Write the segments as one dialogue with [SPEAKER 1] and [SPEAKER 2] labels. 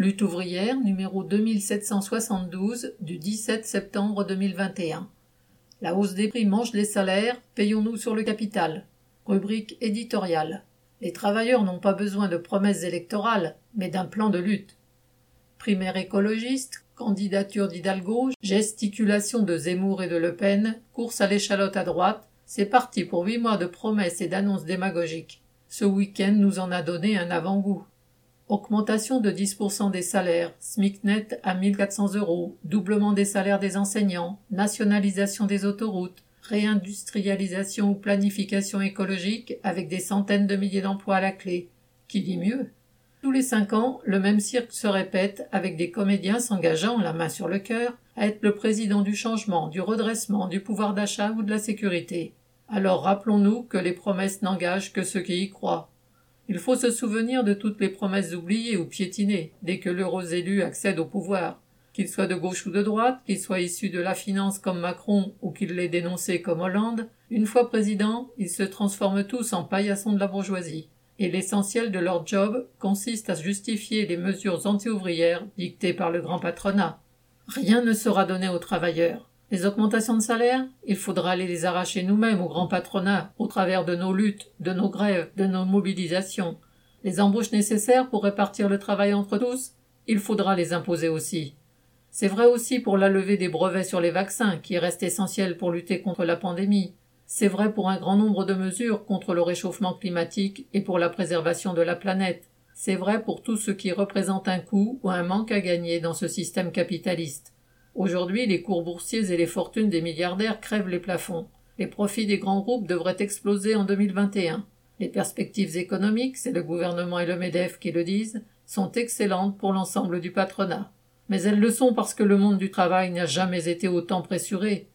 [SPEAKER 1] Lutte ouvrière numéro 2772 du 17 septembre 2021. La hausse des prix mange les salaires, payons-nous sur le capital. Rubrique éditoriale. Les travailleurs n'ont pas besoin de promesses électorales, mais d'un plan de lutte. Primaire écologiste, candidature d'Hidalgo, gesticulation de Zemmour et de Le Pen, course à l'échalote à droite, c'est parti pour huit mois de promesses et d'annonces démagogiques. Ce week-end nous en a donné un avant-goût. Augmentation de 10% des salaires, SMIC net à 1400 euros, doublement des salaires des enseignants, nationalisation des autoroutes, réindustrialisation ou planification écologique avec des centaines de milliers d'emplois à la clé. Qui dit mieux? Tous les cinq ans, le même cirque se répète avec des comédiens s'engageant, la main sur le cœur, à être le président du changement, du redressement, du pouvoir d'achat ou de la sécurité. Alors rappelons-nous que les promesses n'engagent que ceux qui y croient. Il faut se souvenir de toutes les promesses oubliées ou piétinées dès que l'heureux élu accède au pouvoir. Qu'il soit de gauche ou de droite, qu'il soit issu de la finance comme Macron ou qu'il l'ait dénoncé comme Hollande, une fois président, ils se transforment tous en paillassons de la bourgeoisie. Et l'essentiel de leur job consiste à justifier les mesures anti-ouvrières dictées par le grand patronat. Rien ne sera donné aux travailleurs. Les augmentations de salaire, il faudra aller les arracher nous-mêmes au grand patronat, au travers de nos luttes, de nos grèves, de nos mobilisations. Les embauches nécessaires pour répartir le travail entre tous, il faudra les imposer aussi. C'est vrai aussi pour la levée des brevets sur les vaccins, qui reste essentiel pour lutter contre la pandémie. C'est vrai pour un grand nombre de mesures contre le réchauffement climatique et pour la préservation de la planète. C'est vrai pour tout ce qui représente un coût ou un manque à gagner dans ce système capitaliste. Aujourd'hui, les cours boursiers et les fortunes des milliardaires crèvent les plafonds. Les profits des grands groupes devraient exploser en 2021. Les perspectives économiques, c'est le gouvernement et le MEDEF qui le disent, sont excellentes pour l'ensemble du patronat. Mais elles le sont parce que le monde du travail n'a jamais été autant pressuré.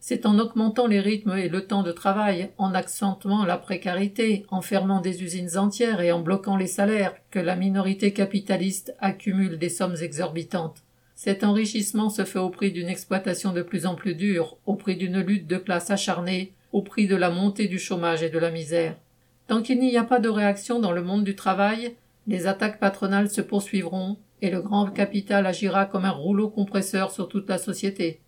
[SPEAKER 1] C'est en augmentant les rythmes et le temps de travail, en accentuant la précarité, en fermant des usines entières et en bloquant les salaires que la minorité capitaliste accumule des sommes exorbitantes. Cet enrichissement se fait au prix d'une exploitation de plus en plus dure, au prix d'une lutte de classe acharnée, au prix de la montée du chômage et de la misère. Tant qu'il n'y a pas de réaction dans le monde du travail, les attaques patronales se poursuivront et le grand capital agira comme un rouleau compresseur sur toute la société.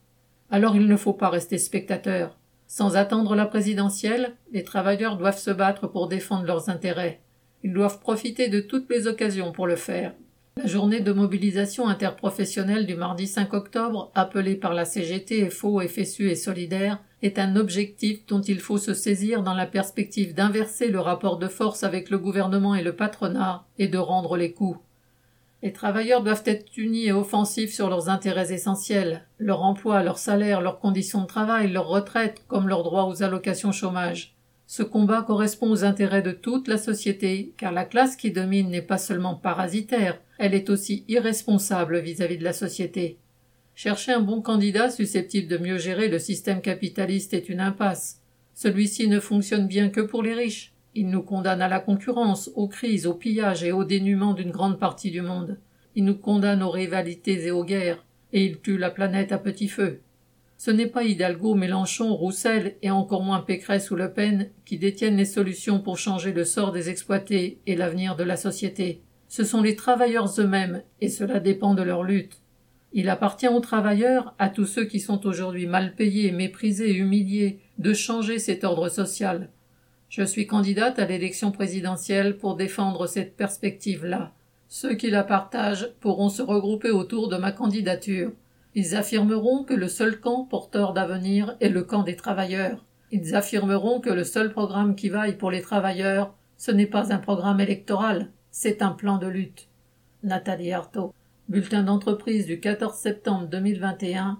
[SPEAKER 1] Alors il ne faut pas rester spectateur. Sans attendre la présidentielle, les travailleurs doivent se battre pour défendre leurs intérêts. Ils doivent profiter de toutes les occasions pour le faire. La journée de mobilisation interprofessionnelle du mardi 5 octobre, appelée par la CGT, FO, FSU et Solidaire, est un objectif dont il faut se saisir dans la perspective d'inverser le rapport de force avec le gouvernement et le patronat et de rendre les coups. Les travailleurs doivent être unis et offensifs sur leurs intérêts essentiels, leur emploi, leur salaire, leurs conditions de travail, leur retraite, comme leur droit aux allocations chômage. Ce combat correspond aux intérêts de toute la société, car la classe qui domine n'est pas seulement parasitaire, elle est aussi irresponsable vis-à-vis de la société. Chercher un bon candidat susceptible de mieux gérer le système capitaliste est une impasse. Celui-ci ne fonctionne bien que pour les riches. Il nous condamne à la concurrence, aux crises, au pillage et au dénuement d'une grande partie du monde. Il nous condamne aux rivalités et aux guerres, et il tue la planète à petit feu. Ce n'est pas Hidalgo, Mélenchon, Roussel et encore moins Pécresse ou Le Pen qui détiennent les solutions pour changer le sort des exploités et l'avenir de la société. Ce sont les travailleurs eux-mêmes, et cela dépend de leur lutte. Il appartient aux travailleurs, à tous ceux qui sont aujourd'hui mal payés, méprisés, humiliés, de changer cet ordre social. Je suis candidate à l'élection présidentielle pour défendre cette perspective-là. Ceux qui la partagent pourront se regrouper autour de ma candidature. Ils affirmeront que le seul camp porteur d'avenir est le camp des travailleurs. Ils affirmeront que le seul programme qui vaille pour les travailleurs, ce n'est pas un programme électoral, c'est un plan de lutte. Nathalie Artaud. Bulletin d'entreprise du 14 septembre 2021.